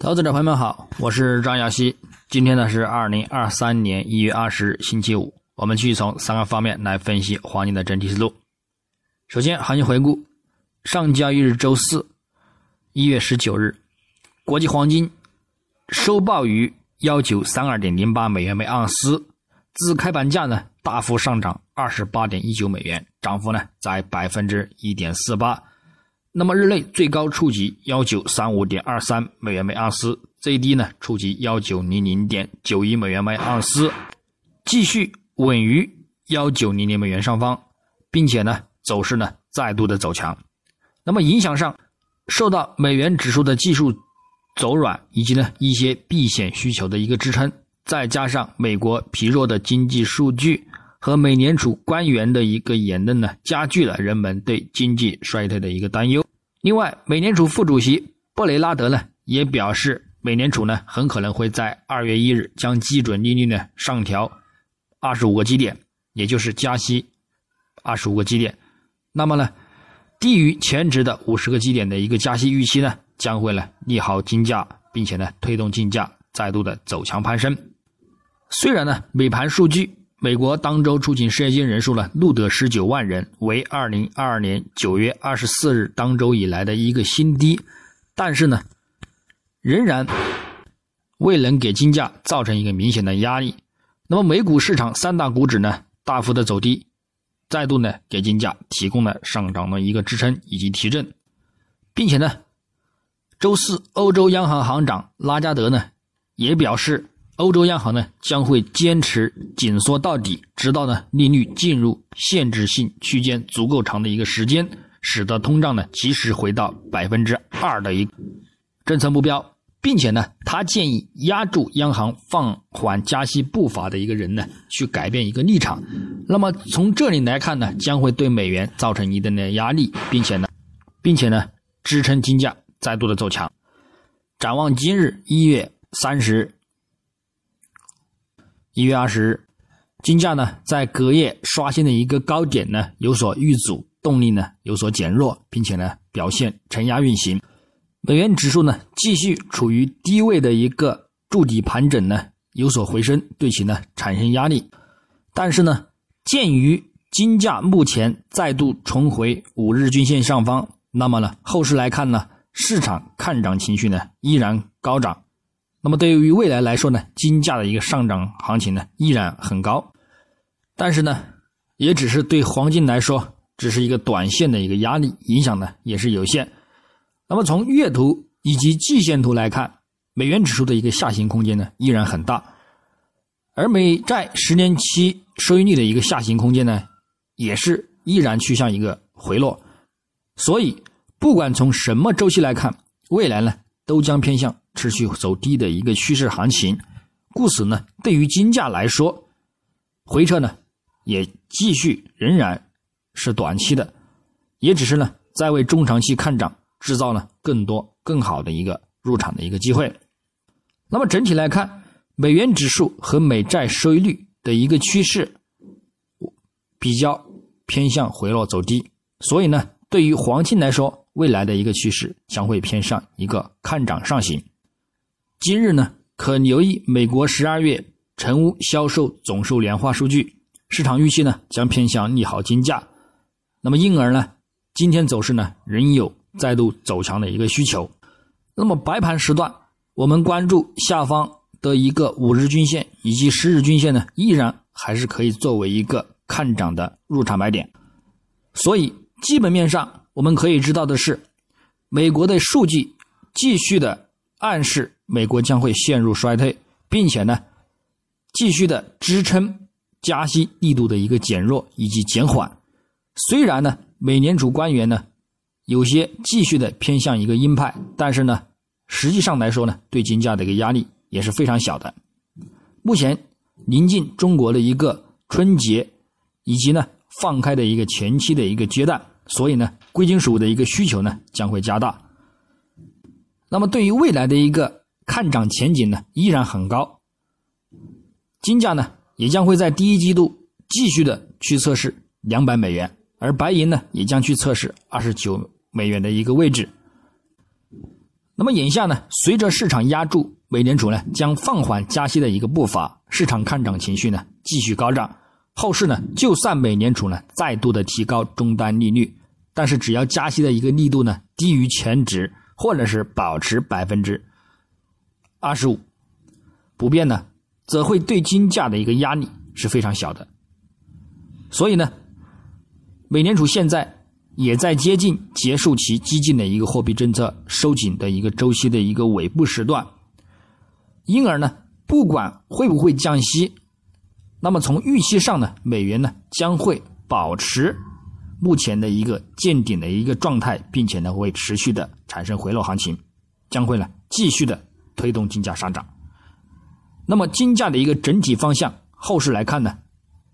投资者朋友们好，我是张亚西。今天呢是二零二三年一月二十日，星期五。我们继续从三个方面来分析黄金的整体思路。首先，行情回顾：上交易日周四，一月十九日，国际黄金收报于幺九三二点零八美元每盎司，自开盘价呢大幅上涨二十八点一九美元，涨幅呢在百分之一点四八。那么日内最高触及幺九三五点二三美元每盎司，最低呢触及幺九零零点九一美元每盎司，继续稳于幺九零零美元上方，并且呢走势呢再度的走强。那么影响上，受到美元指数的技术走软以及呢一些避险需求的一个支撑，再加上美国疲弱的经济数据。和美联储官员的一个言论呢，加剧了人们对经济衰退的一个担忧。另外，美联储副主席布雷拉德呢也表示，美联储呢很可能会在二月一日将基准利率呢上调二十五个基点，也就是加息二十五个基点。那么呢，低于前值的五十个基点的一个加息预期呢，将会呢利好金价，并且呢推动金价再度的走强攀升。虽然呢美盘数据。美国当周出勤失业金人数呢录得十九万人，为二零二二年九月二十四日当周以来的一个新低，但是呢，仍然未能给金价造成一个明显的压力。那么美股市场三大股指呢大幅的走低，再度呢给金价提供了上涨的一个支撑以及提振，并且呢，周四欧洲央行行长拉加德呢也表示。欧洲央行呢将会坚持紧缩到底，直到呢利率进入限制性区间足够长的一个时间，使得通胀呢及时回到百分之二的一个政策目标，并且呢他建议压住央行放缓加息步伐的一个人呢去改变一个立场。那么从这里来看呢，将会对美元造成一定的压力，并且呢，并且呢支撑金价再度的走强。展望今日一月三十日。一月二十日，金价呢在隔夜刷新的一个高点呢有所遇阻，动力呢有所减弱，并且呢表现承压运行。美元指数呢继续处于低位的一个筑底盘整呢有所回升，对其呢产生压力。但是呢，鉴于金价目前再度重回五日均线上方，那么呢后市来看呢，市场看涨情绪呢依然高涨。那么对于未来来说呢，金价的一个上涨行情呢依然很高，但是呢，也只是对黄金来说只是一个短线的一个压力，影响呢也是有限。那么从月图以及季线图来看，美元指数的一个下行空间呢依然很大，而美债十年期收益率的一个下行空间呢也是依然趋向一个回落。所以不管从什么周期来看，未来呢都将偏向。持续走低的一个趋势行情，故此呢，对于金价来说，回撤呢也继续仍然是短期的，也只是呢在为中长期看涨制造呢更多更好的一个入场的一个机会。那么整体来看，美元指数和美债收益率的一个趋势比较偏向回落走低，所以呢，对于黄金来说，未来的一个趋势将会偏向一个看涨上行。今日呢，可留意美国十二月成屋销售总数年化数据，市场预期呢将偏向利好金价。那么因而呢，今天走势呢仍有再度走强的一个需求。那么白盘时段，我们关注下方的一个五日均线以及十日均线呢，依然还是可以作为一个看涨的入场买点。所以基本面上我们可以知道的是，美国的数据继续的暗示。美国将会陷入衰退，并且呢，继续的支撑加息力度的一个减弱以及减缓。虽然呢，美联储官员呢有些继续的偏向一个鹰派，但是呢，实际上来说呢，对金价的一个压力也是非常小的。目前临近中国的一个春节，以及呢放开的一个前期的一个阶段，所以呢，贵金属的一个需求呢将会加大。那么对于未来的一个。看涨前景呢依然很高，金价呢也将会在第一季度继续的去测试两百美元，而白银呢也将去测试二十九美元的一个位置。那么眼下呢，随着市场压住美联储呢将放缓加息的一个步伐，市场看涨情绪呢继续高涨。后市呢，就算美联储呢再度的提高终端利率，但是只要加息的一个力度呢低于前值，或者是保持百分之二十五不变呢，则会对金价的一个压力是非常小的。所以呢，美联储现在。也在接近结束其激进的一个货币政策收紧的一个周期的一个尾部时段，因而呢，不管会不会降息，那么从预期上呢，美元呢将会保持目前的一个见顶的一个状态，并且呢会持续的产生回落行情，将会呢继续的推动金价上涨。那么金价的一个整体方向，后市来看呢，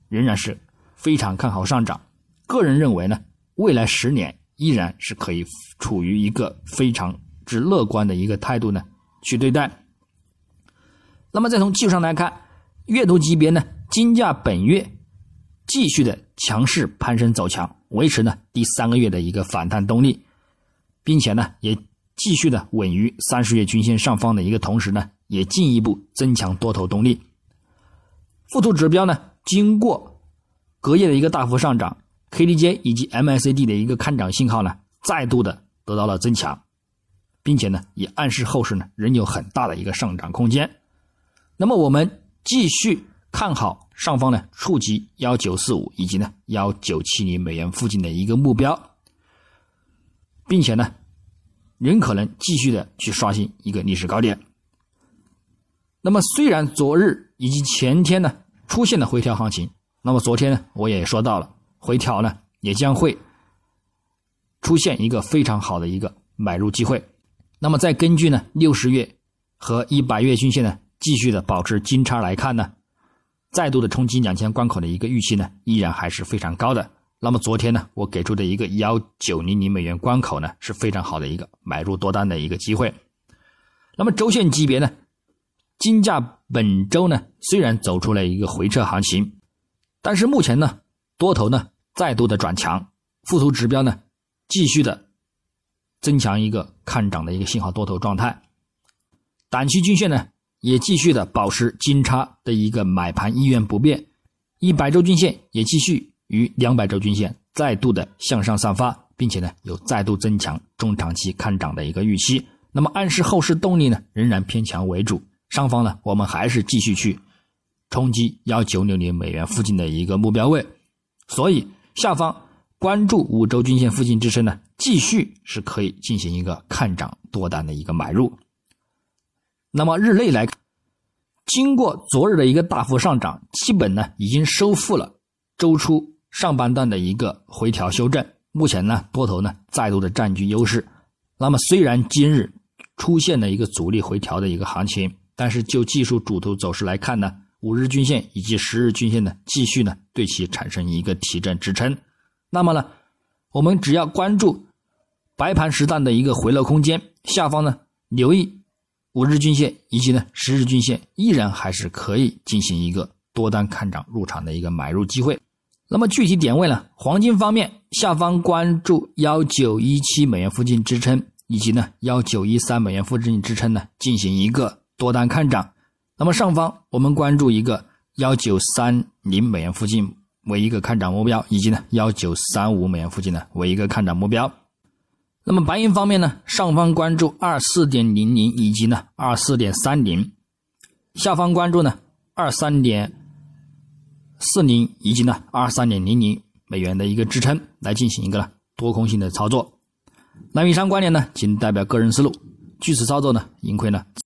仍然是非常看好上涨。个人认为呢。未来十年依然是可以处于一个非常之乐观的一个态度呢去对待。那么再从技术上来看，月度级别呢，金价本月继续的强势攀升走强，维持呢第三个月的一个反弹动力，并且呢也继续的稳于三十月均线上方的一个同时呢，也进一步增强多头动力。附图指标呢，经过隔夜的一个大幅上涨。KDJ 以及 MACD 的一个看涨信号呢，再度的得到了增强，并且呢，也暗示后市呢仍有很大的一个上涨空间。那么我们继续看好上方呢触及幺九四五以及呢幺九七零美元附近的一个目标，并且呢，仍可能继续的去刷新一个历史高点。那么虽然昨日以及前天呢出现了回调行情，那么昨天呢我也说到了。回调呢，也将会出现一个非常好的一个买入机会。那么，再根据呢六十月和一百月均线呢继续的保持金叉来看呢，再度的冲击两千关口的一个预期呢依然还是非常高的。那么昨天呢我给出的一个幺九零零美元关口呢是非常好的一个买入多单的一个机会。那么周线级别呢，金价本周呢虽然走出了一个回撤行情，但是目前呢多头呢。再度的转强，附图指标呢继续的增强一个看涨的一个信号多头状态，短期均线呢也继续的保持金叉的一个买盘意愿不变，一百周均线也继续与两百周均线再度的向上散发，并且呢有再度增强中长期看涨的一个预期，那么暗示后市动力呢仍然偏强为主，上方呢我们还是继续去冲击幺九六零美元附近的一个目标位，所以。下方关注五周均线附近支撑呢，继续是可以进行一个看涨多单的一个买入。那么日内来看，经过昨日的一个大幅上涨，基本呢已经收复了周初上半段的一个回调修正。目前呢多头呢再度的占据优势。那么虽然今日出现了一个阻力回调的一个行情，但是就技术主图走势来看呢。五日均线以及十日均线呢，继续呢对其产生一个提振支撑。那么呢，我们只要关注白盘时段的一个回落空间，下方呢留意五日均线以及呢十日均线，依然还是可以进行一个多单看涨入场的一个买入机会。那么具体点位呢，黄金方面，下方关注幺九一七美元附近支撑，以及呢幺九一三美元附近支撑呢，进行一个多单看涨。那么上方我们关注一个幺九三零美元附近为一个看涨目标，以及呢幺九三五美元附近呢为一个看涨目标。那么白银方面呢，上方关注二四点零零以及呢二四点三零，下方关注呢二三点四零以及呢二三点零零美元的一个支撑，来进行一个呢多空性的操作。那以上观点呢，仅代表个人思路，据此操作呢，盈亏呢。